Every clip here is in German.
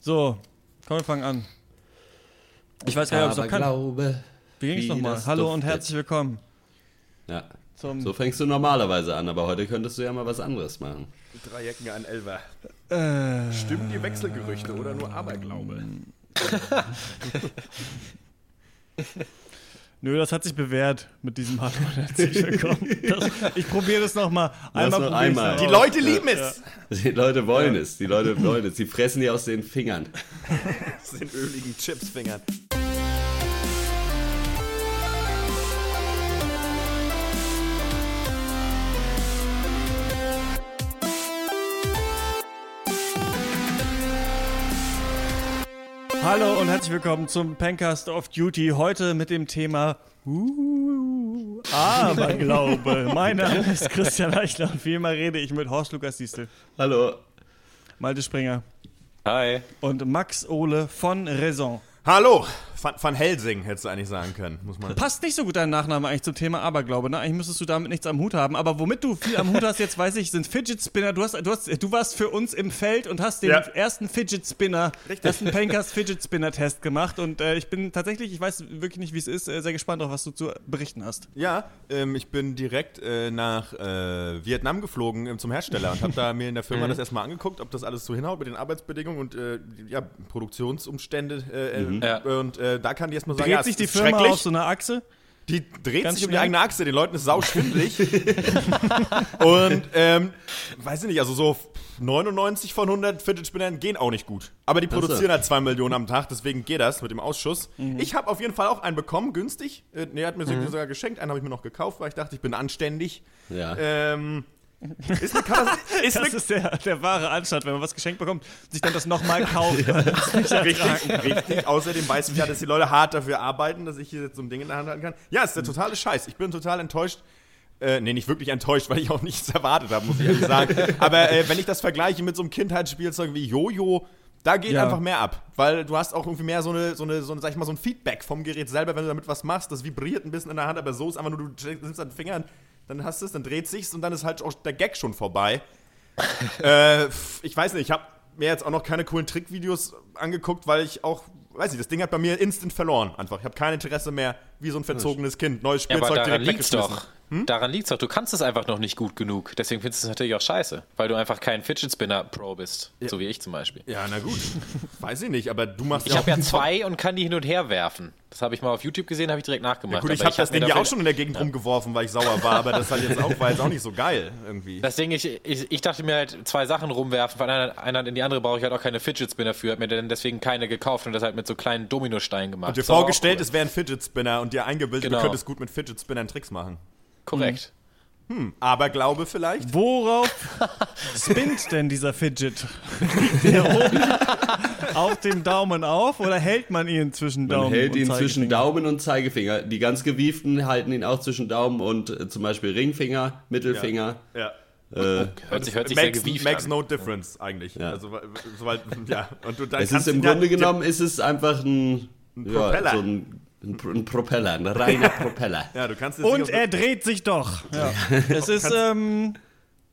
So, komm, wir fangen an. Ich weiß gar nicht, ob es noch kann. glaube. Wie ging's wie nochmal? Hallo und herzlich willkommen Ja. zum. So fängst du normalerweise an, aber heute könntest du ja mal was anderes machen. Drei Jacken an Elfer. äh, Stimmen die Wechselgerüchte oder nur Aberglaube? nö, das hat sich bewährt mit diesem Hallo und herzlich willkommen. Das, ich probiere das nochmal. Einmal noch einmal. Die aus. Leute lieben es! Die Leute wollen es, die Leute wollen es. Die fressen dir aus den Fingern. Das sind öligen Chipsfingern. Hallo und herzlich willkommen zum Pencast of Duty. Heute mit dem Thema uh, Aberglaube. mein Name ist Christian Eichler und wie immer rede ich mit Horst Lukas Diestel, Hallo. Malte Springer Hi. und Max Ole von Raison. Hallo! Van, Van Helsing hättest du eigentlich sagen können, muss man. Passt nicht so gut dein Nachname eigentlich zum Thema Aberglaube, ne? Eigentlich müsstest du damit nichts am Hut haben. Aber womit du viel am Hut hast, jetzt weiß ich, sind Fidget Spinner. Du, hast, du, hast, du warst für uns im Feld und hast den Ja. ersten Fidget Spinner, Richtig. ersten Pankers Fidget Spinner Test gemacht. Und äh, ich bin tatsächlich, ich weiß wirklich nicht, wie es ist, äh, sehr gespannt auf was du zu berichten hast. Ja, ähm, ich bin direkt äh, nach äh, Vietnam geflogen ähm, zum Hersteller und habe da mir in der Firma das erstmal angeguckt, ob das alles so hinhaut mit den Arbeitsbedingungen und äh, ja, Produktionsumstände. Äh, äh, Ja. Und äh, da kann ich erstmal sagen, Dreht ja, sich die Firma schrecklich. auf so einer Achse? Die dreht Ganz sich um die eigene Achse, den Leuten ist sau schwindelig. und, ähm, weiß ich nicht, also so 99 von 100 Fidget Spinnern gehen auch nicht gut. Aber die produzieren halt 2 Millionen am Tag, deswegen geht das mit dem Ausschuss. Ich habe auf jeden Fall auch einen bekommen, günstig. Äh, nee, er hat mir sogar geschenkt, einen habe ich mir noch gekauft, weil ich dachte, ich bin anständig. Ja. Ähm, ist eine Katast- ist Das eine ist der, der wahre Anstand, wenn man was geschenkt bekommt, sich dann das nochmal kauft. ertragen Richtig, richtig. Außerdem weiß ich ja, dass die Leute hart dafür arbeiten, dass ich hier jetzt so ein Ding in der Hand halten kann. Ja, ist der totale Scheiß. Ich bin total enttäuscht. Äh, nee, nicht wirklich enttäuscht, weil ich auch nichts erwartet habe, muss ich ehrlich sagen. Aber äh, wenn ich das vergleiche mit so einem Kindheitsspielzeug wie Jojo, da geht Ja. einfach mehr ab. Weil du hast auch irgendwie mehr so eine, so eine, so eine, sag ich mal, so ein Feedback vom Gerät selber, wenn du damit was machst. Das vibriert ein bisschen in der Hand, aber so ist einfach nur, du nimmst deinen Finger, dann hast du es, dann dreht sich's und dann ist halt auch der Gag schon vorbei. äh, ich weiß nicht, ich habe mir jetzt auch noch keine coolen Trickvideos angeguckt, weil ich auch, weiß nicht, das Ding hat bei mir instant verloren einfach. Ich habe kein Interesse mehr, wie so ein verzogenes Kind. Neues Ja, aber Spielzeug daran direkt weggeschmissen. doch. Daran liegt's doch. Du kannst es einfach noch nicht gut genug. Deswegen findest du es natürlich auch scheiße. Weil du einfach kein Fidget Spinner Pro bist. So wie ich zum Beispiel. Ja, na gut. weiß ich nicht, aber du machst Ich ja habe auch ja zwei und kann die hin und her werfen. Das habe ich mal auf YouTube gesehen, habe ich direkt nachgemacht. Gut, ich habe das Ding ja auch schon in der Gegend rumgeworfen, weil ich sauer war, aber das halt jetzt auch, war jetzt auch nicht so geil irgendwie. Das Ding, ich, ich, ich dachte mir halt, zwei Sachen rumwerfen, von einer, einer in die andere brauche ich halt auch keine Fidget Spinner für, hab mir dann deswegen keine gekauft und das halt mit so kleinen Dominosteinen gemacht. Und dir vorgestellt, cool. es wäre ein Fidget Spinner und dir eingebildet, Genau. du könntest gut mit Fidget Spinnern Tricks machen. Korrekt. Aber Glaube vielleicht? Worauf spinnt denn dieser Fidget? Liegt der oben auf dem Daumen auf oder hält man ihn zwischen Man Daumen hält und ihn zwischen? Daumen und Zeigefinger. Die ganz gewieften halten ihn auch zwischen Daumen und äh, zum Beispiel Ringfinger, Mittelfinger. Ja. Äh, Hört sich, hört sich sehr makes, gewieft makes an. no difference eigentlich. Ja. Also, weil- sobald, ja. Und du, dann es ist im ihn ja- Grunde genommen ist es einfach ein, Propeller. Ja, so ein, ein, Pro- ein Propeller, ein reiner Propeller. Ja, du kannst Und er dreht sich doch. Ja. Es ist, ähm,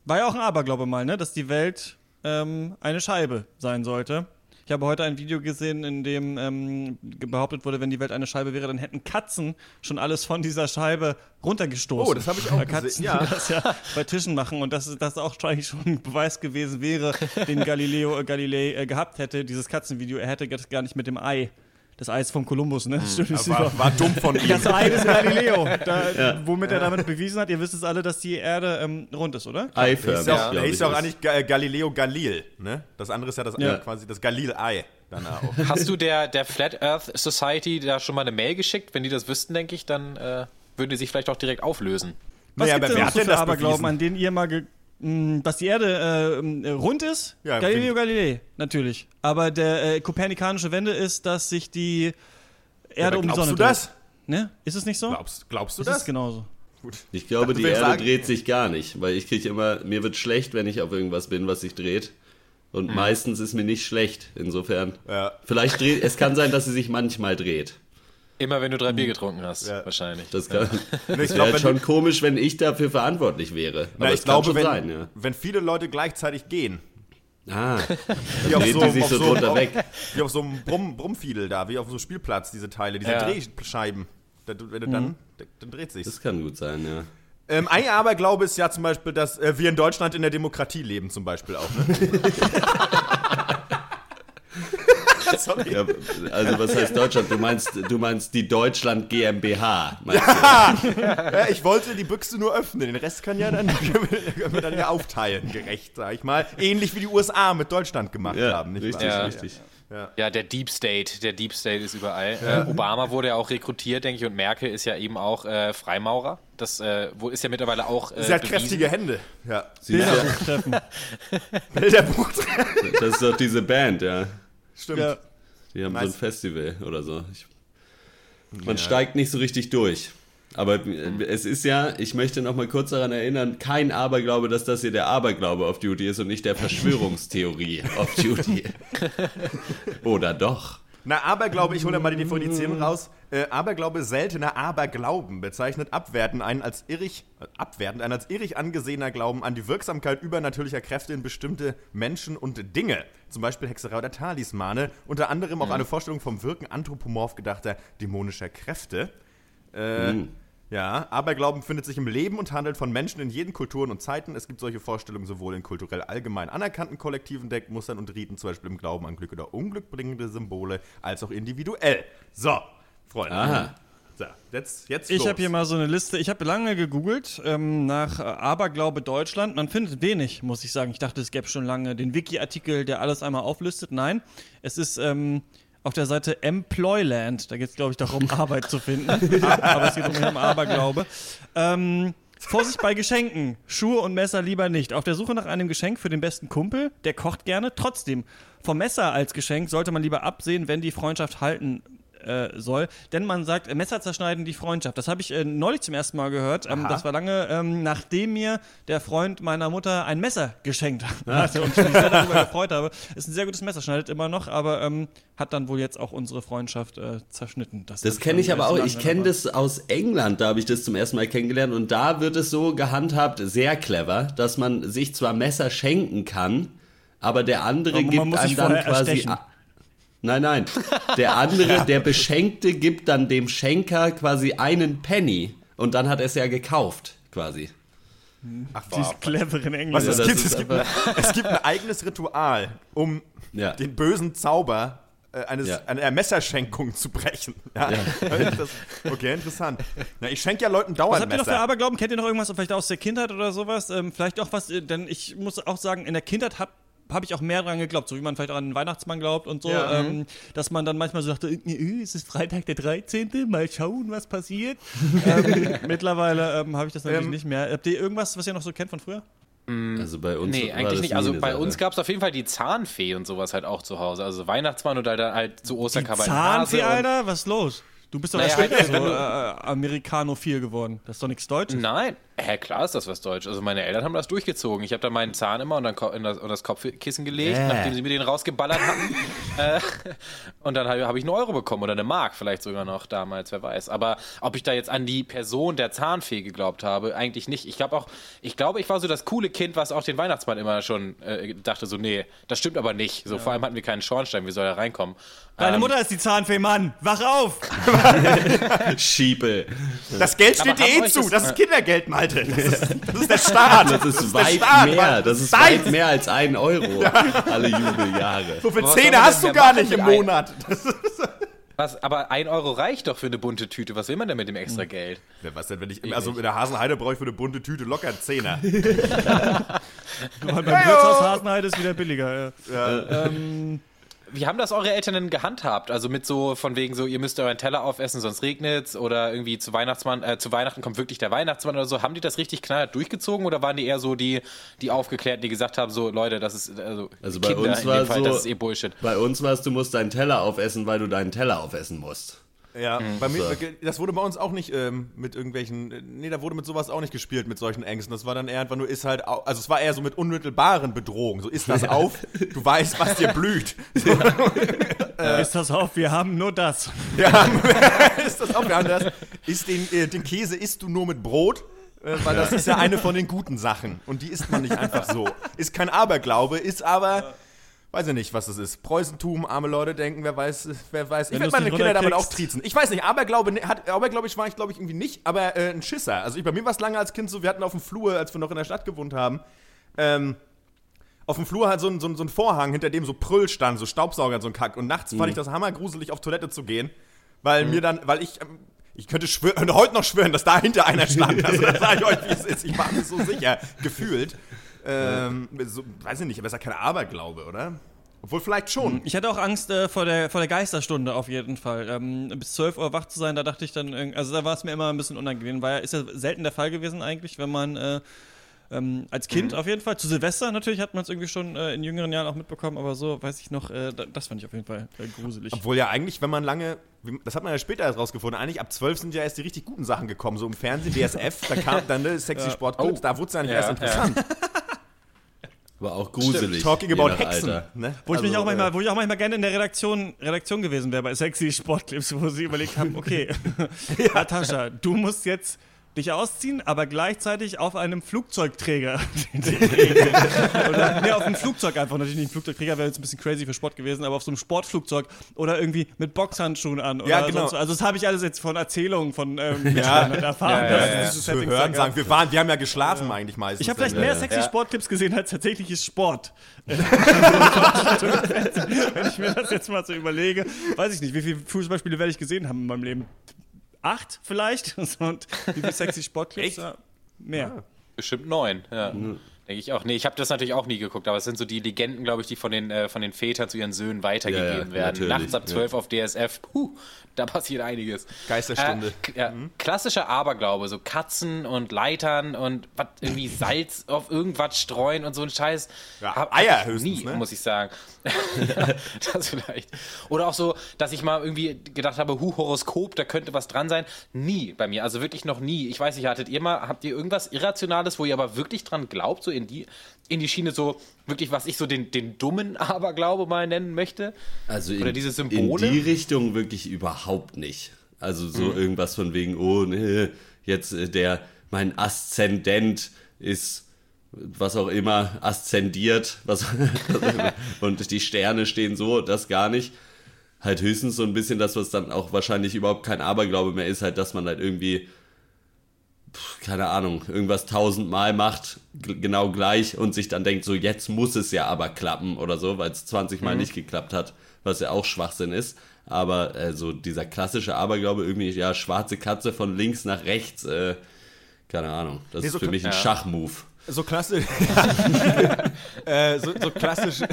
war ja auch ein Aberglaube mal, ne, dass die Welt ähm, eine Scheibe sein sollte. Ich habe heute ein Video gesehen, in dem ähm, behauptet wurde, wenn die Welt eine Scheibe wäre, dann hätten Katzen schon alles von dieser Scheibe runtergestoßen. Oh, das habe ich auch Katzen gesehen, ja. das ja bei Tischen machen und dass das auch eigentlich schon ein Beweis gewesen wäre, den Galileo äh, Galilei äh, gehabt hätte, dieses Katzenvideo. Er hätte das gar nicht mit dem Ei, das Eis von Kolumbus, ne? Ist über- war, war dumm von ihm. das Ei des Galileo, da, womit er damit bewiesen hat, ihr wisst es alle, dass die Erde ähm, rund ist, oder? Eiförmig, Ist ja hieß ja auch ist. eigentlich Ga- Galileo Galil, ne? Das andere ist ja das Ja. quasi das Galil-Ei. Hast du der, der Flat Earth Society da schon mal eine Mail geschickt? Wenn die das wüssten, denke ich, dann äh, würden die sich vielleicht auch direkt auflösen. Was Nee, gibt aber denn wer hat so denn das Aberglauben, bewiesen? an denen ihr mal, ge dass die Erde äh, rund ist? Ja, Galileo Galilei, natürlich. Aber der äh, kopernikanische Wende ist, dass sich die Erde aber um die glaubst Sonne du das? dreht. Ne? Ist es nicht so? Glaubst, glaubst du das das? ist genauso. Ich glaube, die Erde sagen- dreht sich gar nicht, weil ich kriege immer, mir wird schlecht, wenn ich auf irgendwas bin, was sich dreht. Und meistens ist mir nicht schlecht. Insofern. Ja. Vielleicht dreht, es kann sein, dass sie sich manchmal dreht. Immer wenn du drei Bier getrunken hast, Ja. wahrscheinlich. Das, kann, das ich wäre halt schon du- komisch, wenn ich dafür verantwortlich wäre. Aber Na, es ich kann glaube, schon wenn, sein, ja. wenn viele Leute gleichzeitig gehen, Ah, Wie auf dreht so, die sich auf so so, drunter auf, weg. Wie auf so einem Brumm, Brummfiedel da, wie auf so einem Spielplatz, diese Teile, diese Ja. Drehscheiben. Da, wenn du dann, dann dreht sich's. Das kann gut sein, ja. Ähm, ein Aberglaube ist ja zum Beispiel, dass äh, wir in Deutschland in der Demokratie leben, zum Beispiel auch. Ne? Sorry. ja. Also was heißt Deutschland? Du meinst, du meinst die Deutschland GmbH, meinst du? Ja, ich wollte die Büchse nur öffnen. Den Rest kann ja dann, können wir dann ja aufteilen, gerecht, sag ich mal. Ähnlich wie die USA mit Deutschland gemacht Ja, haben, nicht richtig, wahr? Ja. richtig. Ja, der Deep State, der Deep State ist überall. Äh, Obama wurde ja auch rekrutiert, denke ich, und Merkel ist ja eben auch äh, Freimaurer. Das äh, wo ist ja mittlerweile auch äh, Sie hat bewiesen. kräftige Hände. Ja. Sie ist ja, Treffen. Bilderbuch. das ist doch diese Band, ja. Stimmt. Ja. Die haben so Nice. ein Festival oder so. Ich, man steigt nicht so richtig durch. Aber äh, es ist ja, ich möchte noch mal kurz daran erinnern, kein Aberglaube, dass das hier der Aberglaube auf Duty ist und nicht der Verschwörungstheorie auf Duty. Oder doch? Na, Aberglaube, ich hole da mal die Definition raus. Äh, Aberglaube, seltener Aberglauben, bezeichnet abwertend einen als irrig, abwertend einen als irrig angesehener Glauben an die Wirksamkeit übernatürlicher Kräfte in bestimmte Menschen und Dinge. Zum Beispiel Hexerei oder Talismane. Unter anderem auch eine Vorstellung vom Wirken anthropomorph gedachter dämonischer Kräfte. Äh, Ja, Aberglauben findet sich im Leben und handelt von Menschen in jeden Kulturen und Zeiten. Es gibt solche Vorstellungen sowohl in kulturell allgemein anerkannten kollektiven Deckmustern und Riten, zum Beispiel im Glauben an Glück oder Unglück bringende Symbole, als auch individuell. So, Freunde. Aha. So, jetzt, jetzt Ich habe hier mal so eine Liste. Ich habe lange gegoogelt ähm, nach äh, Aberglaube Deutschland. Man findet wenig, muss ich sagen. Ich dachte, es gäbe schon lange den Wiki-Artikel, der alles einmal auflistet. Nein, es ist ähm, auf der Seite Employland. Da geht es, glaube ich, darum, Arbeit zu finden. Aber es geht um Aberglaube. Ähm, Vorsicht bei Geschenken. Schuhe und Messer lieber nicht. Auf der Suche nach einem Geschenk für den besten Kumpel, der kocht gerne. Trotzdem, vom Messer als Geschenk sollte man lieber absehen, wenn die Freundschaft halten äh, soll. Denn man sagt, äh, Messer zerschneiden die Freundschaft. Das habe ich äh, neulich zum ersten Mal gehört. Ähm, das war lange, ähm, nachdem mir der Freund meiner Mutter ein Messer geschenkt hatte und ich mich sehr darüber gefreut habe. Ist ein sehr gutes Messer, schneidet immer noch, aber ähm, hat dann wohl jetzt auch unsere Freundschaft äh, zerschnitten. Das hab kenne ich dann aber auch. Ich kenne das aus England, da habe ich das zum ersten Mal kennengelernt und da wird es so gehandhabt, sehr clever, dass man sich zwar Messer schenken kann, aber der andere Aber gibt einem dann quasi. erstechen. Nein, nein. Der andere, der Beschenkte, gibt dann dem Schenker quasi einen Penny und dann hat er es ja gekauft, quasi. Ach, Die cleveren Was Engländer. es das gibt, es gibt, ein, es gibt ein eigenes Ritual, um Ja. den bösen Zauber äh, eines, Ja. einer Messerschenkung zu brechen. Ja. Das, okay, interessant. Na, ich schenke ja Leuten dauernd Was habt ihr noch für. Aberglauben? Kennt ihr noch irgendwas vielleicht aus der Kindheit oder sowas? Ähm, vielleicht auch was, äh, denn ich muss auch sagen, in der Kindheit habe habe ich auch mehr dran geglaubt, so wie man vielleicht auch an den Weihnachtsmann glaubt und so, Ja. ähm, dass man dann manchmal so dachte, äh, äh, es ist Freitag der 13., mal schauen, was passiert. ähm, mittlerweile ähm, habe ich das natürlich Ähm, nicht mehr. Habt ihr irgendwas, was ihr noch so kennt von früher? Also bei uns Nee, war eigentlich das nicht. Also bei Sache. uns gab es auf jeden Fall die Zahnfee und sowas halt auch zu Hause. Also Weihnachtsmann oder dann halt so Osterkabel. Zahnfee, Alter? Was ist los? Du bist doch Naja, halt, so äh, Amerikanophil geworden. Das ist doch nichts Deutsches. Nein, hä, klar ist das was Deutsch. Also meine Eltern haben das durchgezogen. Ich habe da meinen Zahn immer und dann Ko- in das, Kopfkissen gelegt, Äh. nachdem sie mir den rausgeballert hatten. äh, und dann habe hab ich einen Euro bekommen oder eine Mark vielleicht sogar noch damals, wer weiß. Aber ob ich da jetzt an die Person der Zahnfee geglaubt habe, eigentlich nicht. Ich glaube auch, ich glaube, ich war so das coole Kind, was auch den Weihnachtsmann immer schon äh, dachte, so, nee, das stimmt aber nicht. So, vor allem hatten wir keinen Schornstein, wie soll er reinkommen? Deine Ähm, Mutter ist die Zahnfee, Mann! Wach auf! Schiebel. Das Geld steht Aber dir eh zu. das- Das ist Kindergeld, Malte. Das ist, das ist der Staat. Das ist, der weit Staat, mehr. Mann. Das ist Deins. weit mehr als ein Euro. Alle Jubeljahre. So soll Zähne hast du gar nicht im Monat. Das ist, Was, aber ein Euro reicht doch für eine bunte Tüte. Was will man denn mit dem extra Geld? Ja, was denn, wenn ich, also in der Hasenheide brauche ich für eine bunte Tüte locker einen Zehner. Weil beim Wirtshaus Hasenheide ist wieder billiger. Ja. Ähm, Wie haben das eure Eltern denn gehandhabt? Also mit so von wegen so, ihr müsst euren Teller aufessen, sonst regnet's oder irgendwie zu Weihnachtsmann, äh, zu Weihnachten kommt wirklich der Weihnachtsmann oder so. Haben die das richtig knallhart durchgezogen oder waren die eher so die, die Aufgeklärten, die gesagt haben, so Leute, das ist also, Also bei Kinder uns in war dem Fall, so- das ist eh Bullshit. Bei uns war es, du musst deinen Teller aufessen, weil du deinen Teller aufessen musst. Ja, bei mir, So. das wurde bei uns auch nicht ähm, mit irgendwelchen, äh, nee, da wurde mit sowas auch nicht gespielt, mit solchen Ängsten. Das war dann eher einfach nur, ist halt, also es war eher so mit unmittelbaren Bedrohungen. So, ist das auf, du weißt, was dir blüht. ist das auf? Wir haben nur das. Ja, ist das auf, wir haben das. Ist den, äh, den Käse isst du nur mit Brot. Äh, weil das ist ja eine von den guten Sachen. Und die isst man nicht einfach so. Ist kein Aberglaube, ist aber. Weiß ich nicht, was das ist. Preußentum, arme Leute denken, wer weiß, wer weiß. Ich Wenn werde du's meine Kinder damit auch triezen. Ich weiß nicht, Aberglaube, ne- hat, Aberglaube war ich, glaube ich, irgendwie nicht, aber äh, ein Schisser. Also ich, bei mir war es lange als Kind so, wir hatten auf dem Flur, als wir noch in der Stadt gewohnt haben, ähm, auf dem Flur halt so ein, so, ein, so ein Vorhang, hinter dem so Prüll stand, so Staubsauger und so ein Kack. Und nachts fand ich das hammergruselig, auf Toilette zu gehen, weil mir dann, weil ich, ähm, ich könnte schwören, heute noch schwören, dass dahinter einer stand. Also das sage ich euch, wie es ist. Ich war mir so sicher, gefühlt. Ähm, so, weiß ich nicht, aber es ist ja kein Aberglaube, oder? Obwohl vielleicht schon. Ich hatte auch Angst äh, vor, der, vor der Geisterstunde auf jeden Fall. Ähm, bis 12 Uhr wach zu sein, da dachte ich dann, also da war es mir immer ein bisschen unangenehm, weil ist ja selten der Fall gewesen eigentlich, wenn man äh, ähm, als Kind auf jeden Fall, zu Silvester natürlich hat man es irgendwie schon äh, in jüngeren Jahren auch mitbekommen, aber so weiß ich noch, äh, da- das fand ich auf jeden Fall äh, gruselig. Obwohl ja eigentlich, wenn man lange, wie- das hat man ja später erst rausgefunden, eigentlich ab 12 sind ja erst die richtig guten Sachen gekommen, so im Fernsehen, DSF, da kam dann ne, Sexy Sportclubs, Oh. da wurde es ja nicht Ja, erst interessant. Aber auch gruselig. Talking je about Hexen. Alter. Ne? Wo ich, mich Also, auch manchmal, äh, wo ich auch manchmal gerne in der Redaktion, Redaktion gewesen wäre bei Sexy Sportclips, wo sie überlegt haben, okay, Natascha, du musst jetzt dich ausziehen, aber gleichzeitig auf einem Flugzeugträger. oder nee, auf einem Flugzeug einfach. Natürlich nicht ein Flugzeugträger, wäre jetzt ein bisschen crazy für Sport gewesen, aber auf so einem Sportflugzeug oder irgendwie mit Boxhandschuhen an. Oder Ja, genau. sonst, also das habe ich alles jetzt von Erzählungen von ähm, Mitschülern erfahren. Ja, ja, ja, ja. zu Settings hören sagen, wir, waren, wir haben ja geschlafen eigentlich meistens. Ich habe vielleicht mehr sexy Ja. Sportclips gesehen als tatsächliches Sport. Wenn ich mir das jetzt mal so überlege, weiß ich nicht, wie viele Fußballspiele werde ich gesehen haben in meinem Leben? Acht vielleicht? Und wie viele sexy Sportclips? Echt? Ja, Mehr. Bestimmt neun, ja. Denke ich auch. Nee, ich habe das natürlich auch nie geguckt, aber es sind so die Legenden, glaube ich, die von den, äh, von den Vätern zu ihren Söhnen weitergegeben Ja, ja, werden. Nachts ab ja. 12 auf DSF, puh, da passiert einiges. Geisterstunde. Äh, ja, Klassischer Aberglaube, so Katzen und Leitern und was irgendwie Salz auf irgendwas streuen und so ein Scheiß. Ja, Hab- Eier hab höchstens, nie, ne? muss ich sagen. ja, das vielleicht. Oder auch so, dass ich mal irgendwie gedacht habe, hu, Horoskop, da könnte was dran sein. Nie bei mir, also wirklich noch nie. Ich weiß nicht, hattet ihr mal, habt ihr irgendwas Irrationales, wo ihr aber wirklich dran glaubt, so in die, in die Schiene so, wirklich, was ich so den, den dummen Aberglaube mal nennen möchte? Also in, Oder diese Symbole? in die Richtung wirklich überhaupt nicht. Also so Mhm. irgendwas von wegen, oh, nee, jetzt äh, der, mein Aszendent ist was auch immer, aszendiert, was, und die Sterne stehen so, das gar nicht. Halt höchstens so ein bisschen das, was dann auch wahrscheinlich überhaupt kein Aberglaube mehr ist, halt, dass man halt irgendwie, keine Ahnung, irgendwas tausendmal macht, genau gleich und sich dann denkt, so jetzt muss es ja aber klappen oder so, weil es 20 Mal nicht geklappt hat, was ja auch Schwachsinn ist. Aber äh, so dieser klassische Aberglaube, irgendwie, ja, schwarze Katze von links nach rechts, äh, keine Ahnung, das Nee, ist so für kla- mich ein ja. Schachmove. So klassisch. äh, so, so klassisch.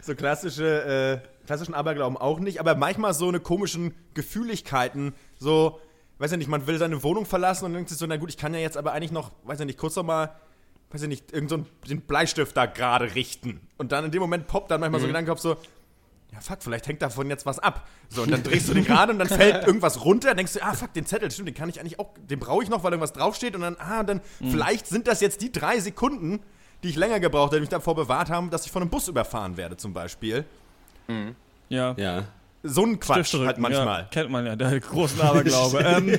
So klassische, äh, klassischen Aberglauben auch nicht, aber manchmal so eine komischen Gefühligkeiten, so, weiß ich nicht, man will seine Wohnung verlassen und denkt sich so, na gut, ich kann ja jetzt aber eigentlich noch, weiß ich nicht, kurz noch mal, weiß ich nicht, irgend so den Bleistift da gerade richten. Und dann in dem Moment poppt dann manchmal so ein Gedanke auf so, ja fuck, vielleicht hängt davon jetzt was ab. So, und dann drehst du den gerade und dann fällt irgendwas runter, denkst du, ah fuck, den Zettel, stimmt, den kann ich eigentlich auch, den brauche ich noch, weil irgendwas draufsteht und dann, ah, dann, vielleicht sind das jetzt die drei Sekunden, die ich länger gebraucht hätte, die mich davor bewahrt haben, dass ich von einem Bus überfahren werde, zum Beispiel. Ja. Ja. So ein Quatsch halt manchmal. Ja, kennt man ja, der großen Aberglaube. ähm,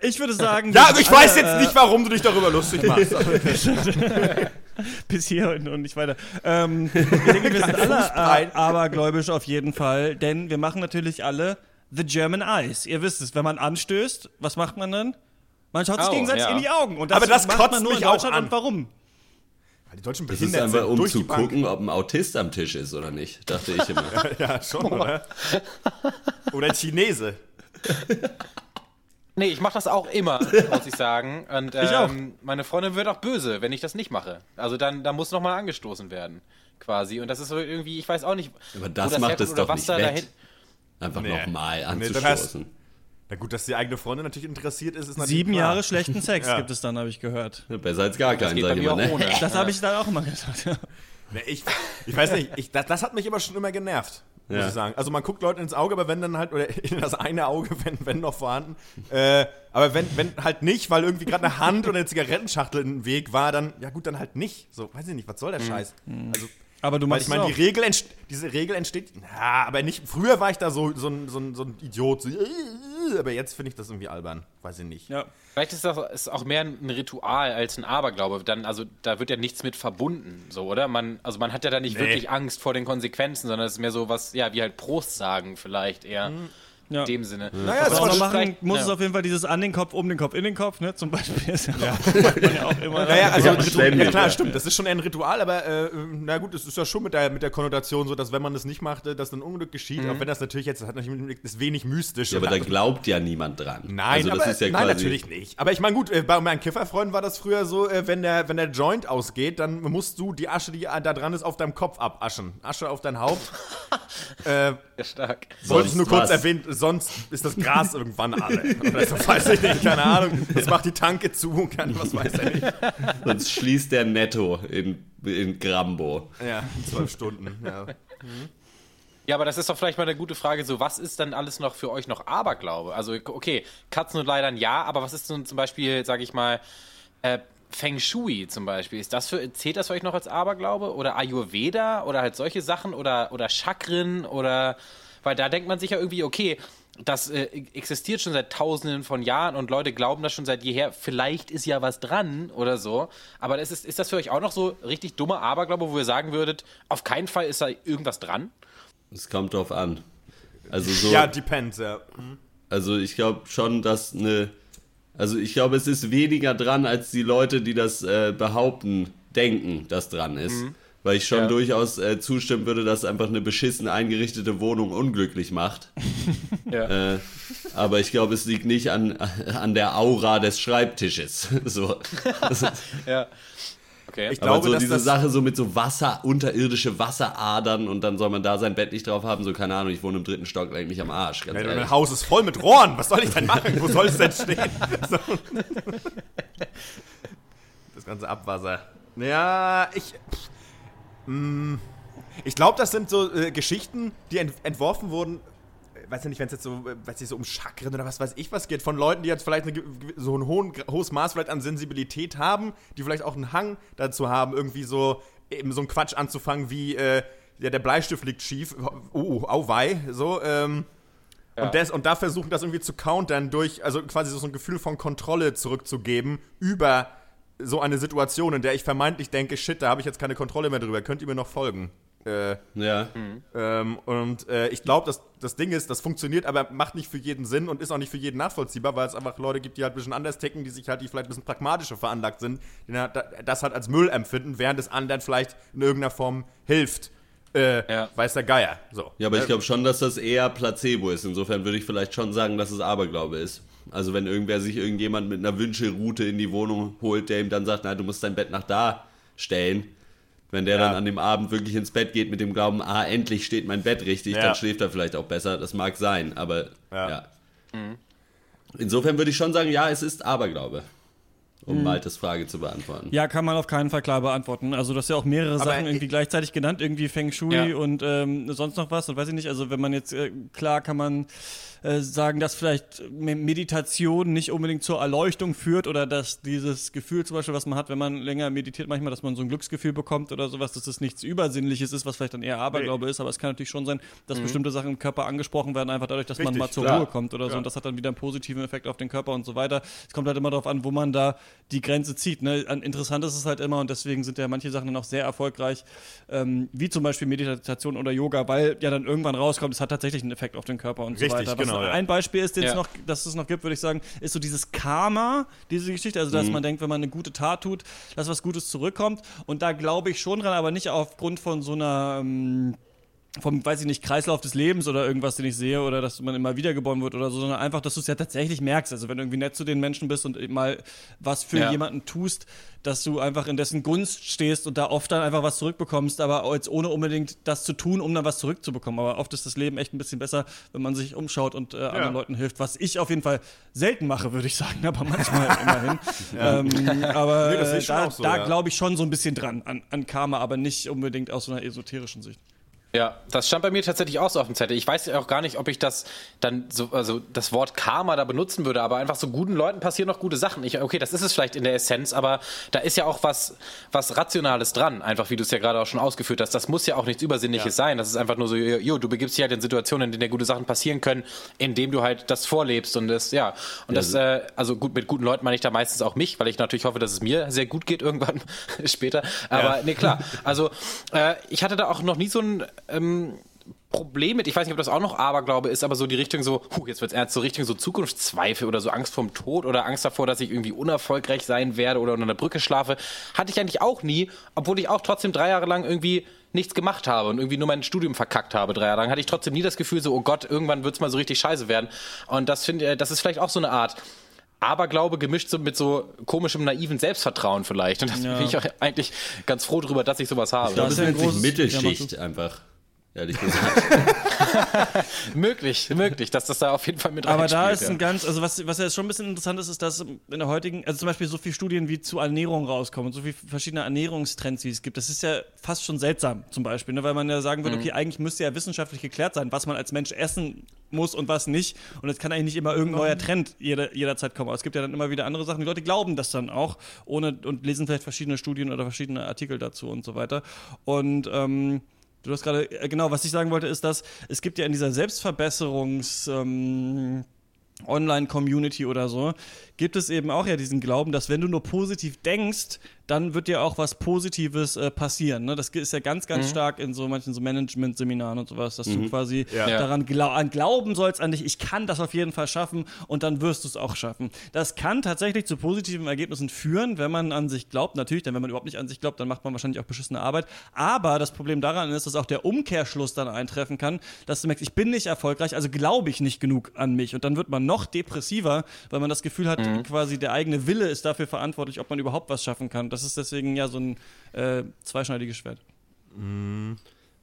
ich würde sagen. Ja, also ich weiß jetzt nicht, warum du dich darüber lustig machst. bis hier und, und nicht weiter. Ähm, ich denke, wir sind alle abergläubisch auf jeden Fall, denn wir machen natürlich alle The German Eyes. Ihr wisst es, wenn man anstößt, was macht man dann? Man schaut sich Oh, gegenseitig ja. in die Augen. Und das, Aber das macht kotzt man nur in mich auch Deutschland an. und warum? Die Deutschen Das ist behindert einfach, sind um durch zu die Bank. gucken, ob ein Autist am Tisch ist oder nicht, dachte ich immer. Ja, schon, oder? Oder ein Chinese. Nee, ich mache das auch immer, muss ich sagen. Und ähm, Ich auch. meine Freundin wird auch böse, wenn ich das nicht mache. Also dann, da muss nochmal angestoßen werden, quasi. Und das ist so irgendwie, ich weiß auch nicht. Aber wo das macht es oder doch was nicht da wett. dahin. Einfach Nee. nochmal Nee, dann anzustoßen. Na gut, dass die eigene Freundin natürlich interessiert ist, ist natürlich Sieben klar. Jahre schlechten Sex Ja. gibt es dann, habe ich gehört. Besser als gar keinen, sag ich mal. Ne? Das habe ich dann auch immer gesagt. Ja. Nee, ich, ich weiß nicht, ich, das, das hat mich immer schon immer genervt, muss Ja. ich sagen. Also man guckt Leuten ins Auge, aber wenn dann halt, oder in das eine Auge, wenn, wenn noch vorhanden. Äh, aber wenn, wenn halt nicht, weil irgendwie gerade eine Hand oder eine Zigarettenschachtel im Weg war, dann, ja gut, dann halt nicht. So, weiß ich nicht, was soll der Scheiß? Also, Aber du weil machst ich meine, die. Regel diese Regel entsteht, ja, aber nicht, früher war ich da so, so, ein, so, ein, so ein Idiot, so, aber jetzt finde ich das irgendwie albern. Weiß ich nicht. Ja. Vielleicht ist das ist auch mehr ein Ritual als ein Aberglaube. Dann, also da wird ja nichts mit verbunden, so, oder? Man, also man hat ja da nicht Nee. wirklich Angst vor den Konsequenzen, sondern es ist mehr so was, ja, wie halt Prost sagen vielleicht eher. Ja. In dem Sinne. Naja, Was es man machen muss, ja. ist auf jeden Fall dieses an den Kopf, um den Kopf, in den Kopf, ne? Zum Beispiel ist ja, auch, macht man ja auch immer. Naja, also Ja, klar, stimmt. Das ist schon eher ein Ritual, aber äh, na gut, es ist ja schon mit der, mit der Konnotation so, dass wenn man das nicht macht, äh, dass dann Unglück geschieht. Auch wenn das natürlich jetzt, das hat natürlich das ist wenig mystisch. Ja, aber da glaubt ja niemand dran. Nein, also das aber, ist ja nein, quasi, natürlich nicht. Aber ich meine, gut, äh, bei meinen Kifferfreunden war das früher so, äh, wenn, der, wenn der Joint ausgeht, dann musst du die Asche, die da dran ist, auf deinem Kopf abaschen. Asche auf dein Haupt. äh, Ja, stark. wollte ich nur kurz was? Sonst ist das Gras irgendwann alle. Oder so, weiß ich nicht, keine Ahnung. Das macht die Tanke zu, kann, was weiß er nicht. Sonst schließt der Netto in, in Grambo. Ja, zwölf Stunden. Ja. Ja, aber das ist doch vielleicht mal eine gute Frage. So, was ist dann alles noch für euch noch Aberglaube? Also, okay, Katzen und Leidern ja, aber was ist so zum Beispiel, sag ich mal, äh, Feng Shui zum Beispiel? Ist das für, zählt das für euch noch als Aberglaube? Oder Ayurveda? Oder halt solche Sachen? Oder, oder Chakren? Oder, weil da denkt man sich ja irgendwie, okay, das äh, existiert schon seit tausenden von Jahren und Leute glauben das schon seit jeher. Vielleicht ist ja was dran oder so. Aber das ist, ist das für euch auch noch so richtig dummer Aberglaube, wo ihr sagen würdet, auf keinen Fall ist da irgendwas dran? Es kommt drauf an. Also so, ja, depends, ja. also ich glaube schon, dass eine, also ich glaube, es ist weniger dran, als die Leute, die das äh, behaupten, denken, dass dran ist. Weil ich schon Ja. durchaus äh, zustimmen würde, dass einfach eine beschissen eingerichtete Wohnung unglücklich macht. Ja. Äh, aber ich glaube, es liegt nicht an, an der Aura des Schreibtisches. So. Ja. Okay. Ich Aber glaube, so dass diese das, Sache so mit so Wasser, unterirdische Wasseradern und dann soll man da sein Bett nicht drauf haben, so keine Ahnung, ich wohne im dritten Stock, mich am Arsch, ganz ehrlich. mein Haus ist voll mit Rohren. Was soll ich denn machen? Wo soll es denn stehen? So. Das ganze Abwasser. Ja, ich. pff, Ich glaube, das sind so äh, Geschichten, die ent entworfen wurden. äh, Weiß ja nicht, wenn es jetzt so, äh, weiß nicht, so um Chakren oder was weiß ich was geht, von Leuten, die jetzt vielleicht eine, so ein hohen, hohes Maß vielleicht an Sensibilität haben, die vielleicht auch einen Hang dazu haben, irgendwie so eben so einen Quatsch anzufangen wie, äh, ja, der Bleistift liegt schief, oh, au wei, so, ähm, Ja. und, des, und da versuchen das irgendwie zu countern durch, also quasi so ein Gefühl von Kontrolle zurückzugeben über so eine Situation, in der ich vermeintlich denke, shit, da habe ich jetzt keine Kontrolle mehr drüber, könnt ihr mir noch folgen? Äh, Ja. ähm, und äh, ich glaube, dass das Ding ist, das funktioniert, aber macht nicht für jeden Sinn und ist auch nicht für jeden nachvollziehbar, weil es einfach Leute gibt, die halt ein bisschen anders ticken, die sich halt, die vielleicht ein bisschen pragmatischer veranlagt sind, die halt da- das halt als Müll empfinden, während es anderen vielleicht in irgendeiner Form hilft. Äh, Ja. Weiß der Geier. So. Ja, aber ich glaube schon, dass das eher Placebo ist. Insofern würde ich vielleicht schon sagen, dass es Aberglaube ist. Also wenn irgendwer sich irgendjemand mit einer Wünschelroute in die Wohnung holt, der ihm dann sagt, na, du musst dein Bett nach da stellen. Wenn der Ja. dann an dem Abend wirklich ins Bett geht mit dem Glauben, ah, endlich steht mein Bett richtig, Ja. dann schläft er vielleicht auch besser. Das mag sein, aber Ja. ja. Insofern würde ich schon sagen, ja, es ist Aberglaube. Um Mhm. Maltes Frage zu beantworten. Ja, kann man auf keinen Fall klar beantworten. Also, das ist ja auch mehrere Aber Sachen ich- irgendwie gleichzeitig genannt, irgendwie Feng Shui Ja. und ähm, sonst noch was und weiß ich nicht. Also, wenn man jetzt, äh, klar kann man äh, sagen, dass vielleicht Me- Meditation nicht unbedingt zur Erleuchtung führt oder dass dieses Gefühl zum Beispiel, was man hat, wenn man länger meditiert, manchmal, dass man so ein Glücksgefühl bekommt oder sowas, dass das nichts Übersinnliches ist, was vielleicht dann eher Aberglaube ist. Aber es kann natürlich schon sein, dass bestimmte Sachen im Körper angesprochen werden, einfach dadurch, dass man Richtig, mal zur klar. Ruhe kommt oder so. Und das hat dann wieder einen positiven Effekt auf den Körper und so weiter. Es kommt halt immer darauf an, wo man da die Grenze zieht. Ne? An- Interessant ist es halt immer und deswegen sind ja manche Sachen dann auch sehr erfolgreich, ähm, wie zum Beispiel Meditation oder Yoga, weil ja dann irgendwann rauskommt, es hat tatsächlich einen Effekt auf den Körper und Richtig, so weiter. Was genau, ja. Ein Beispiel ist, den es Ja. noch, dass es noch gibt, würde ich sagen, ist so dieses Karma, diese Geschichte, also dass man denkt, wenn man eine gute Tat tut, dass was Gutes zurückkommt. Und da glaube ich schon dran, aber nicht aufgrund von so einer ähm, vom, weiß ich nicht, Kreislauf des Lebens oder irgendwas, den ich sehe, oder dass man immer wiedergeboren wird oder so, sondern einfach, dass du es ja tatsächlich merkst. Also wenn du irgendwie nett zu den Menschen bist und mal was für Ja. jemanden tust, dass du einfach in dessen Gunst stehst und da oft dann einfach was zurückbekommst, aber jetzt ohne unbedingt das zu tun, um dann was zurückzubekommen. Aber oft ist das Leben echt ein bisschen besser, wenn man sich umschaut und äh, anderen Leuten hilft, was ich auf jeden Fall selten mache, würde ich sagen, aber manchmal immerhin. Ähm, aber Nee, da, so, da ja. glaube ich schon so ein bisschen dran an, an Karma, aber nicht unbedingt aus so einer esoterischen Sicht. Ja, das stand bei mir tatsächlich auch so auf dem Zettel. Ich weiß auch gar nicht, ob ich das dann so, also das Wort Karma da benutzen würde, aber einfach so guten Leuten passieren noch gute Sachen. Ich, okay, das ist es vielleicht in der Essenz, aber da ist ja auch was, was Rationales dran, einfach wie du es ja gerade auch schon ausgeführt hast. Das muss ja auch nichts Übersinnliches ja. sein. Das ist einfach nur so, jo, du begibst dich halt in Situationen, in denen dir gute Sachen passieren können, indem du halt das vorlebst und das, ja. Und ja, das, äh, also gut, mit guten Leuten meine ich da meistens auch mich, weil ich natürlich hoffe, dass es mir sehr gut geht irgendwann später. Aber ja. nee, klar. Also äh, ich hatte da auch noch nie so ein ähm, Problem mit, ich weiß nicht, ob das auch noch Aberglaube ist, aber so die Richtung so, huh, jetzt wird's ernst, so Richtung so Zukunftszweifel oder so Angst vorm Tod oder Angst davor, dass ich irgendwie unerfolgreich sein werde oder unter einer Brücke schlafe, hatte ich eigentlich auch nie, obwohl ich auch trotzdem drei Jahre lang irgendwie nichts gemacht habe und irgendwie nur mein Studium verkackt habe drei Jahre lang, hatte ich trotzdem nie das Gefühl so, oh Gott, irgendwann wird's mal so richtig scheiße werden. Und das finde, das ist vielleicht auch so eine Art Aberglaube gemischt so mit so komischem, naiven Selbstvertrauen vielleicht. Und das ja. bin ich auch eigentlich ganz froh drüber, dass ich sowas habe. Ich glaube, das ist eine Mittelschicht einfach ehrlich gesagt. möglich, möglich, dass das da auf jeden Fall mit Aber da ist ein ganz, also was, was ja schon ein bisschen interessant ist, ist, dass in der heutigen, also zum Beispiel so viele Studien wie zu Ernährung rauskommen und so viele verschiedene Ernährungstrends, wie es gibt. Das ist ja fast schon seltsam, zum Beispiel, ne? weil man ja sagen würde, mhm. okay, eigentlich müsste ja wissenschaftlich geklärt sein, was man als Mensch essen muss und was nicht. Und es kann eigentlich nicht immer irgendein neuer Trend jeder, jederzeit kommen. Aber es gibt ja dann immer wieder andere Sachen. Die Leute glauben das dann auch ohne und lesen vielleicht verschiedene Studien oder verschiedene Artikel dazu und so weiter. Und ähm, Du hast gerade, äh, genau, was ich sagen wollte, ist, dass es gibt ja in dieser Selbstverbesserungs- ähm, Online-Community oder so, gibt es eben auch ja diesen Glauben, dass wenn du nur positiv denkst, dann wird dir auch was Positives äh, passieren. Ne? Das ist ja ganz, ganz mhm. stark in so manchen so Management-Seminaren und sowas, dass mhm. du quasi ja. daran glau an glauben sollst an dich, ich kann das auf jeden Fall schaffen und dann wirst du es auch schaffen. Das kann tatsächlich zu positiven Ergebnissen führen, wenn man an sich glaubt. Natürlich, denn wenn man überhaupt nicht an sich glaubt, dann macht man wahrscheinlich auch beschissene Arbeit. Aber das Problem daran ist, dass auch der Umkehrschluss dann eintreffen kann, dass du merkst, ich bin nicht erfolgreich, also glaube ich nicht genug an mich. Und dann wird man noch depressiver, weil man das Gefühl hat, mhm. quasi der eigene Wille ist dafür verantwortlich, ob man überhaupt was schaffen kann. Das ist deswegen ja so ein äh, zweischneidiges Schwert.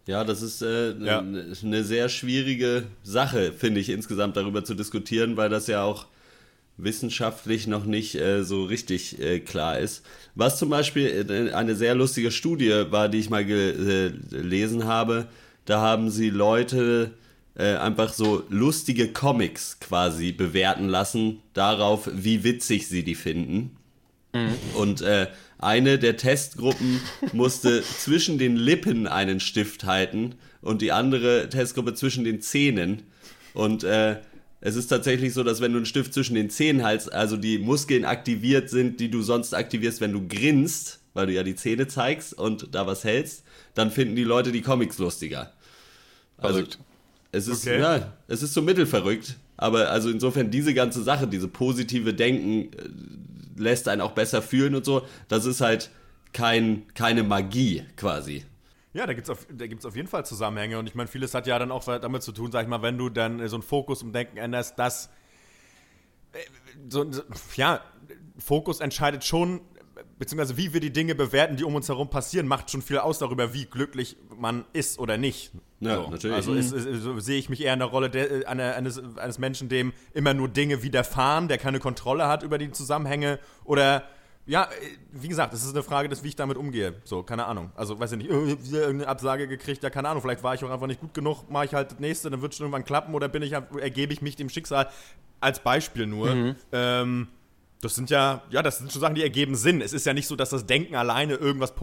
Ja, das ist äh, ja. eine sehr schwierige Sache, finde ich, insgesamt darüber zu diskutieren, weil das ja auch wissenschaftlich noch nicht äh, so richtig äh, klar ist. Was zum Beispiel äh, eine sehr lustige Studie war, die ich mal gelesen habe, da haben sie Leute äh, einfach so lustige Comics quasi bewerten lassen, darauf, wie witzig sie die finden. Mhm. Und äh, eine der Testgruppen musste zwischen den Lippen einen Stift halten und die andere Testgruppe zwischen den Zähnen. Und äh, es ist tatsächlich so, dass wenn du einen Stift zwischen den Zähnen hältst, also die Muskeln aktiviert sind, die du sonst aktivierst, wenn du grinst, weil du ja die Zähne zeigst und da was hältst, dann finden die Leute die Comics lustiger. Also, Verrückt. Es ist, okay. ja, es ist so mittelverrückt. Aber also insofern diese ganze Sache, diese positive Denken äh, lässt einen auch besser fühlen und so. Das ist halt kein, keine Magie quasi. Ja, da gibt es auf, auf jeden Fall Zusammenhänge. Und ich meine, vieles hat ja dann auch damit zu tun, sag ich mal, wenn du dann so einen Fokus im Denken änderst, dass äh, so, ja, Fokus entscheidet schon beziehungsweise wie wir die Dinge bewerten, die um uns herum passieren, macht schon viel aus darüber, wie glücklich man ist oder nicht. Ja, so. natürlich. Also ist, ist, ist, so sehe ich mich eher in der Rolle de, eines, eines Menschen, dem immer nur Dinge widerfahren, der keine Kontrolle hat über die Zusammenhänge oder ja, wie gesagt, es ist eine Frage des, wie ich damit umgehe. So, keine Ahnung. Also, weiß ich nicht, wieder irgendeine Absage gekriegt, ja, keine Ahnung, vielleicht war ich auch einfach nicht gut genug, mache ich halt das nächste, dann wird es schon irgendwann klappen oder bin ich, ergebe ich mich dem Schicksal als Beispiel nur. Mhm. Ähm, das sind ja, ja, das sind schon Sachen, die ergeben Sinn. Es ist ja nicht so, dass das Denken alleine irgendwas,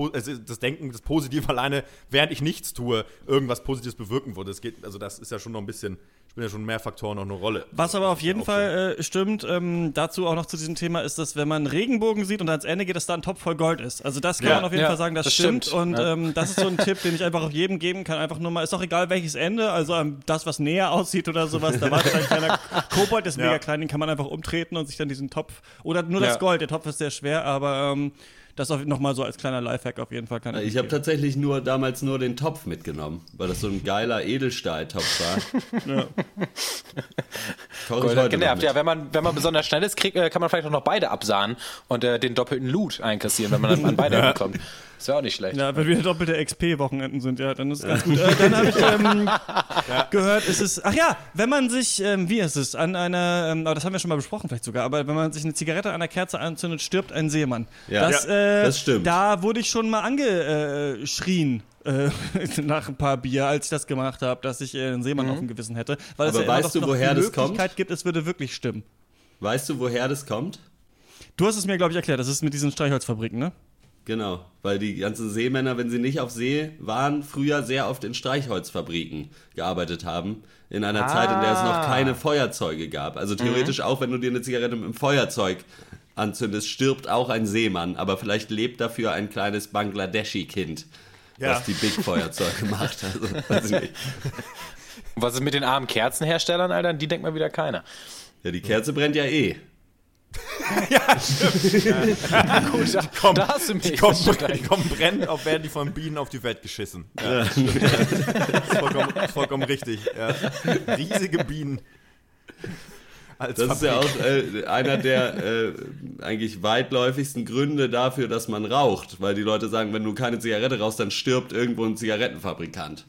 das Denken, das Positive alleine, während ich nichts tue, irgendwas Positives bewirken würde. Es geht, also das ist ja schon noch ein bisschen spielen ja schon mehr Faktoren noch eine Rolle. Was aber auf jeden Fall äh, stimmt, ähm, dazu auch noch zu diesem Thema, ist, dass wenn man einen Regenbogen sieht und ans Ende geht, dass da ein Topf voll Gold ist. Also das kann ja, man auf jeden ja, Fall sagen, das, das stimmt. stimmt. Und ja. ähm, das ist so ein Tipp, den ich einfach auch jedem geben kann. Einfach nur mal, ist auch egal welches Ende, also ähm, das, was näher aussieht oder sowas, da war ein kleiner Kobold, ist mega klein, den kann man einfach umtreten und sich dann diesen Topf, oder nur das Gold, der Topf ist sehr schwer, aber ähm, das nochmal so als kleiner Lifehack auf jeden Fall kann ich. Ich habe tatsächlich nur damals nur den Topf mitgenommen, weil das so ein geiler Edelstahltopf war. ja. Gold genervt. Ja, wenn man, wenn man besonders schnell ist, krieg, äh, kann man vielleicht auch noch beide absahnen und äh, den doppelten Loot einkassieren, wenn man dann an beide ja. kommt. Ist ja auch nicht schlecht. Ja, wenn wieder doppelte XP-Wochenenden sind, ja, dann ist es ganz gut. Äh, dann habe ich ähm, gehört, es ist, ach ja, wenn man sich, ähm, wie ist es, an einer, ähm, aber das haben wir schon mal besprochen vielleicht sogar, aber wenn man sich eine Zigarette an einer Kerze anzündet, stirbt ein Seemann. Ja. das, Ja, äh, das stimmt. Da wurde ich schon mal angeschrien. Äh, nach ein paar Bier, als ich das gemacht habe, dass ich äh, einen Seemann auf dem Gewissen hätte. Weil Aber es ja weißt du, woher die das kommt? Möglichkeit gibt, es würde wirklich stimmen. Weißt du, woher das kommt? Du hast es mir, glaube ich, erklärt. Das ist mit diesen Streichholzfabriken, ne? Genau, weil die ganzen Seemänner, wenn sie nicht auf See waren, früher sehr oft in Streichholzfabriken gearbeitet haben. In einer Zeit, in der es noch keine Feuerzeuge gab. Also theoretisch auch, wenn du dir eine Zigarette mit einem Feuerzeug anzündest, stirbt auch ein Seemann. Aber vielleicht lebt dafür ein kleines Bangladeschi-Kind, Ja. was die Big-Feuerzeuge macht. Also, weiß ich nicht. Und was ist mit den armen Kerzenherstellern, Alter? Die denkt mal wieder keiner. Ja, die Kerze brennt ja eh. Gut, da, Komm, da hast du mich. Die kommen, die kommen brennend, auf werden die von Bienen auf die Welt geschissen. Ja. das ist vollkommen, vollkommen richtig. Ja. Riesige Bienen. Als Das ist ja Fabrik. auch äh, einer der äh, eigentlich weitläufigsten Gründe dafür, dass man raucht. Weil die Leute sagen, wenn du keine Zigarette rauchst, dann stirbt irgendwo ein Zigarettenfabrikant.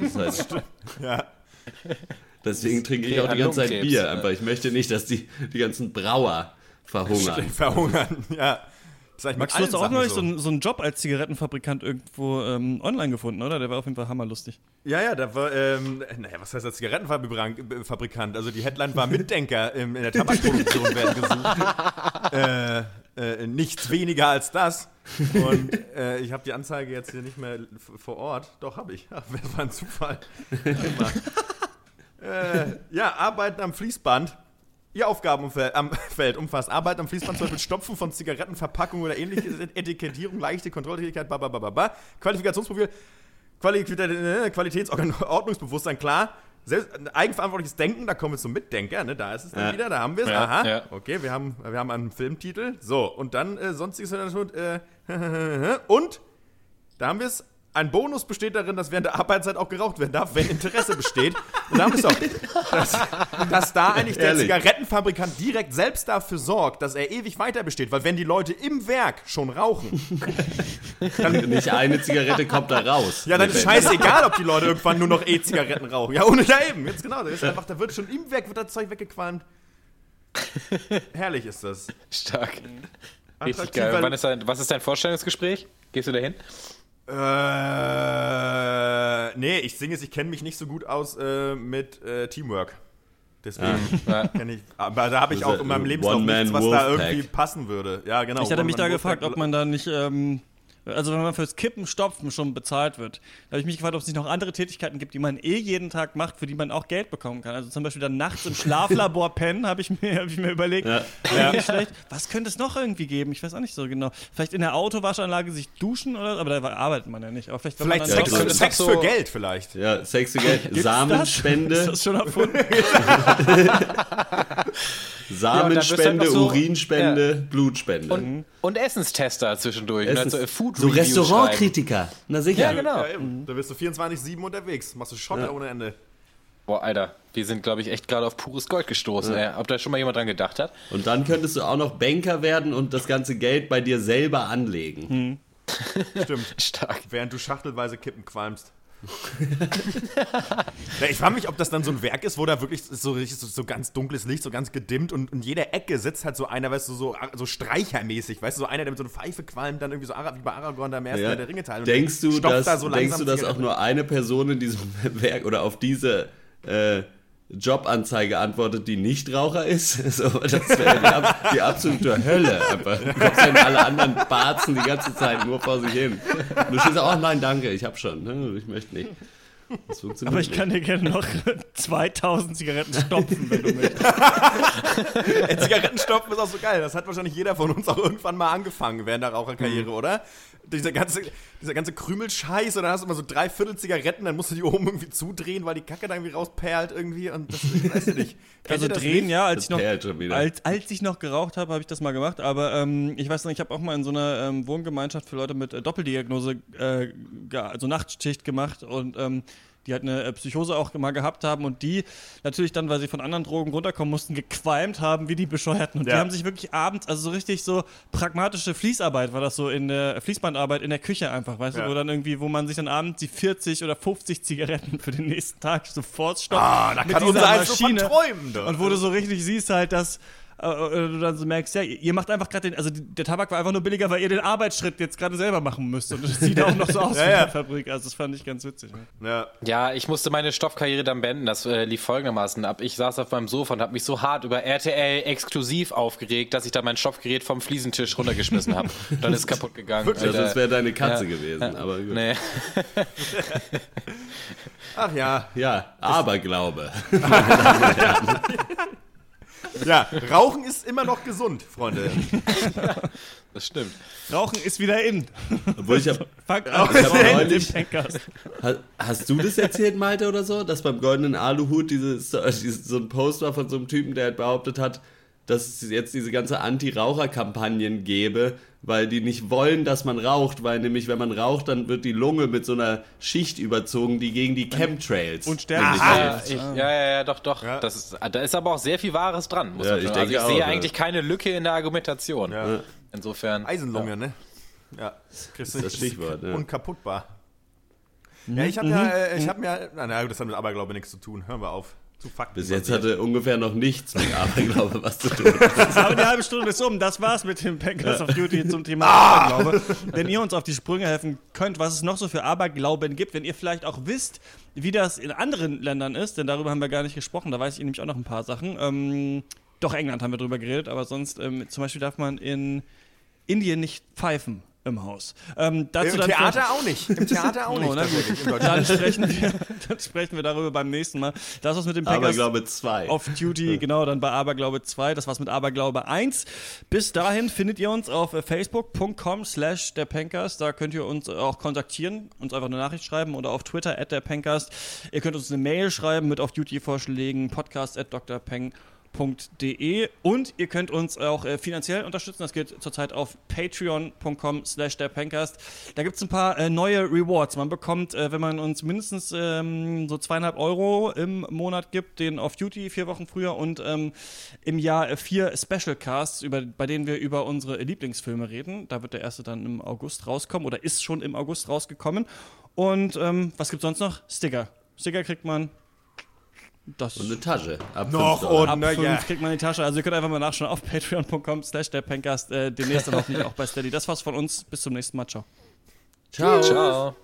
Das heißt, Ja. deswegen trinke ich auch die an ganze Zeit Bier. ja. Einfach, ich möchte nicht, dass die, die ganzen Brauer verhungern. Verhungern, ja. Das sag ich mit Max, du hast auch neulich so. so einen, so einen Job als Zigarettenfabrikant irgendwo ähm, online gefunden, oder? Der war auf jeden Fall hammerlustig. Ja, ja, da war, ähm, naja, was heißt das Zigarettenfabrikant? Also die Headline war Mitdenker im, in der Tabakproduktion werden gesucht. äh, äh, nichts weniger als das. Und äh, ich habe die Anzeige jetzt hier nicht mehr vor Ort. Doch, habe ich. Ach, das war ein Zufall. äh, ja, Arbeiten am Fließband. Ihr Aufgabenumfeld am Feld umfasst Arbeit am Fließband, zum Beispiel Stopfen von Zigarettenverpackungen oder ähnliche Etikettierung, leichte Kontrolltätigkeit, ba, ba, ba, ba, ba. Qualifikationsprofil, Quali äh, Qualitätsordnungsbewusstsein, klar. Selbst, eigenverantwortliches Denken, da kommen wir zum Mitdenker, ne? da ist es dann Ja. wieder, da haben wir es. Ja, Aha, ja. okay, wir haben, wir haben einen Filmtitel. So, und dann äh, sonstiges. Äh, und da haben wir es. Ein Bonus besteht darin, dass während der Arbeitszeit auch geraucht werden darf, wenn Interesse besteht. Und da haben wir es doch. Dass, dass da eigentlich der Ehrlich. Zigarettenfabrikant direkt selbst dafür sorgt, dass er ewig weiter besteht. Weil wenn die Leute im Werk schon rauchen, Nicht eine Zigarette kommt da raus. ja, dann ist scheißegal, ob die Leute irgendwann nur noch E-Zigaretten rauchen. Ja, ohne da eben. Jetzt genau. Das ist einfach, da wird schon im Werk wird das Zeug weggequalmt. Herrlich ist das. Stark. Richtig geil. Wann ist dein, was ist dein Vorstellungsgespräch? Gehst du da hin? Äh, nee, ich singe es, ich kenne mich nicht so gut aus äh, mit äh, Teamwork. Deswegen Ja. kenn ich. Aber da habe ich auch in meinem ein Lebenslauf nichts, was da irgendwie passen würde. Ja, genau. Ich hatte mich da gefragt, ob man da nicht, ähm, also wenn man fürs Kippen, Stopfen schon bezahlt wird, da habe ich mich gefragt, ob es nicht noch andere Tätigkeiten gibt, die man eh jeden Tag macht, für die man auch Geld bekommen kann. Also zum Beispiel dann nachts im Schlaflabor pennen, habe ich, mir- hab ich mir überlegt. Ja. Ja. Schlecht. Was könnte es noch irgendwie geben? Ich weiß auch nicht so genau. Vielleicht in der Autowaschanlage sich duschen oder aber da arbeitet man ja nicht. Aber vielleicht, Vielleicht Sex, so- Sex so- für Geld vielleicht. Ja, Sex für Geld. Gibt's Das? Ist Samenspende, das schon erfunden? Samenspende, Ja, so- Urinspende, Blutspende. Und, und Essenstester zwischendurch. Und dann so, äh, Food so. Restaurantkritiker. Na sicher. Ja, genau. Ja. Da bist du 24-7 unterwegs. Machst du Schotter ohne Ende. Boah, Alter, wir sind, glaube ich, echt gerade auf pures Gold gestoßen. Ey. Ob da schon mal jemand dran gedacht hat? Und dann könntest du auch noch Banker werden und das ganze Geld bei dir selber anlegen. Stimmt. Stark. Während du schachtelweise Kippen qualmst. ich frage mich, ob das dann so ein Werk ist, wo da wirklich so, so, so ganz dunkles Licht, so ganz gedimmt und in jeder Ecke sitzt halt so einer, weißt du, so, so streichermäßig, weißt du, so einer, der mit so einer Pfeife qualmt, dann irgendwie so wie bei Aragorn da im ersten Ja. Der Ringe teil. Denkst du, dass, da so denkst du, dass auch nur eine Person in diesem Werk oder auf diese äh, Jobanzeige antwortet, die Nichtraucher ist? So, das wäre die, die absolute Hölle. Einfach. Du kommst dann alle anderen barzen die ganze Zeit nur vor sich hin. Und du stehst so, oh nein, danke, ich hab schon. Ne? Ich möchte nicht. Das funktioniert Aber ich nicht. kann dir gerne noch 2000 Zigaretten stopfen, wenn du möchtest. Ey, Zigarettenstopfen ist auch so geil. Das hat wahrscheinlich jeder von uns auch irgendwann mal angefangen während der Raucherkarriere, Mhm. oder? Dieser ganze, dieser ganze Krümelscheiß und dann hast du immer so drei Viertel Zigaretten, dann musst du die oben irgendwie zudrehen, weil die Kacke da irgendwie rausperlt irgendwie und das weiß ich nicht. Also drehen, nicht? ja, als Das ich noch, als, als ich noch geraucht habe, habe ich das mal gemacht. Aber ähm, ich weiß noch, ich habe auch mal in so einer ähm, Wohngemeinschaft für Leute mit äh, Doppeldiagnose, äh, also Nachtschicht gemacht und ähm, die halt eine äh, Psychose auch mal gehabt haben und die natürlich dann, weil sie von anderen Drogen runterkommen mussten, gequalmt haben wie die Bescheuerten. Und Ja. die haben sich wirklich abends, also so richtig so pragmatische Fließarbeit war das so in der Fließbandarbeit in der Küche einfach, weißt Ja. du, wo dann irgendwie, wo man sich dann abends die 40 oder 50 Zigaretten für den nächsten Tag sofort stoppt. Ah, da mit kann dieser unser eins so Maschine. träumen. Und wo du so richtig siehst halt, dass äh, äh, du dann so merkst, ja, ihr macht einfach gerade den, also der Tabak war einfach nur billiger, weil ihr den Arbeitsschritt jetzt gerade selber machen müsst. Und es sieht auch noch so aus Ja, wie ja. Fabrik. Also das fand ich ganz witzig. Ne? Ja. Ja, ich musste meine Stoffkarriere dann beenden. Das äh, lief folgendermaßen ab. Ich saß auf meinem Sofa und habe mich so hart über RTL exklusiv aufgeregt, dass ich da mein Stoffgerät vom Fliesentisch runtergeschmissen habe. Dann ist es kaputt gegangen. Also Alter. das wäre deine Katze Ja. gewesen, aber gut. Nee. Ach ja. Ja, Aberglaube. Ja, Rauchen ist immer noch gesund, Freunde. Das stimmt. Rauchen ist wieder in. Obwohl ich hab, Fangt an, Ich hab neulich- Hast du das erzählt, Malte, oder so? Dass beim goldenen Aluhut dieses, dieses, so ein Post war von so einem Typen, der halt behauptet hat, dass es jetzt diese ganze Anti-Raucher-Kampagnen gäbe, weil die nicht wollen, dass man raucht, weil nämlich, wenn man raucht, dann wird die Lunge mit so einer Schicht überzogen, die gegen die Chemtrails Und sterben nicht. Ja, ich, ja, ja, ja, doch, doch. Ja. Das ist, da ist aber auch sehr viel Wahres dran, muss Ja, man ich sagen. denke also ich sehe auch, ja. eigentlich keine Lücke in der Argumentation. Ja. Insofern. Eisenlunge, ne? Ja. Kriegst du Das Stichwort, ja. Unkaputtbar. Ja, ich habe ja, äh, ich habe mir, na, na, das hat mit Aberglaube nichts zu tun. Hören wir auf. Zu Fakten. Bis jetzt hatte ungefähr noch nichts mit Aberglaube was zu tun. Aber die halbe Stunde ist um. Das war's mit dem Pankers of Duty zum Thema Ah! Aberglaube. Wenn ihr uns auf die Sprünge helfen könnt, was es noch so für Aberglauben gibt, wenn ihr vielleicht auch wisst, wie das in anderen Ländern ist, denn darüber haben wir gar nicht gesprochen, da weiß ich nämlich auch noch ein paar Sachen. Ähm, doch, England haben wir drüber geredet, aber sonst, ähm, zum Beispiel darf man in Indien nicht pfeifen im Haus. Ähm, dazu Im dann Theater auch nicht. Im Theater auch nicht. Oh, na gut. Dann sprechen, wir, dann sprechen wir darüber beim nächsten Mal. Das was mit dem Pankers Aberglaube 2. auf Duty, genau, dann bei Aberglaube 2, das war's mit Aberglaube 1. Bis dahin findet ihr uns auf äh, facebook.com slash der Pankers, da könnt ihr uns auch kontaktieren, uns einfach eine Nachricht schreiben oder auf Twitter at der Pankers. Ihr könnt uns eine Mail schreiben mit auf Duty Vorschlägen, podcast at drpeng.de und ihr könnt uns auch äh, finanziell unterstützen. Das geht zurzeit auf patreon.com slash der Pankast. Da gibt es ein paar äh, neue Rewards. Man bekommt, äh, wenn man uns mindestens ähm, so zweieinhalb Euro im Monat gibt, den Off Duty vier Wochen früher und ähm, im Jahr vier Special Casts, über, bei denen wir über unsere Lieblingsfilme reden. Da wird der erste dann im August rauskommen oder ist schon im August rausgekommen. Und ähm, was gibt sonst noch? Sticker. Sticker kriegt man. Das Und eine Tasche. Ab Noch und- Ab Na 5 ja. kriegt man die Tasche. Also ihr könnt einfach mal nachschauen auf patreon.com slash der Pencast. Äh, demnächst dann hoffentlich auch bei Steady. Das war's von uns. Bis zum nächsten Mal. Ciao. Ciao. Ciao.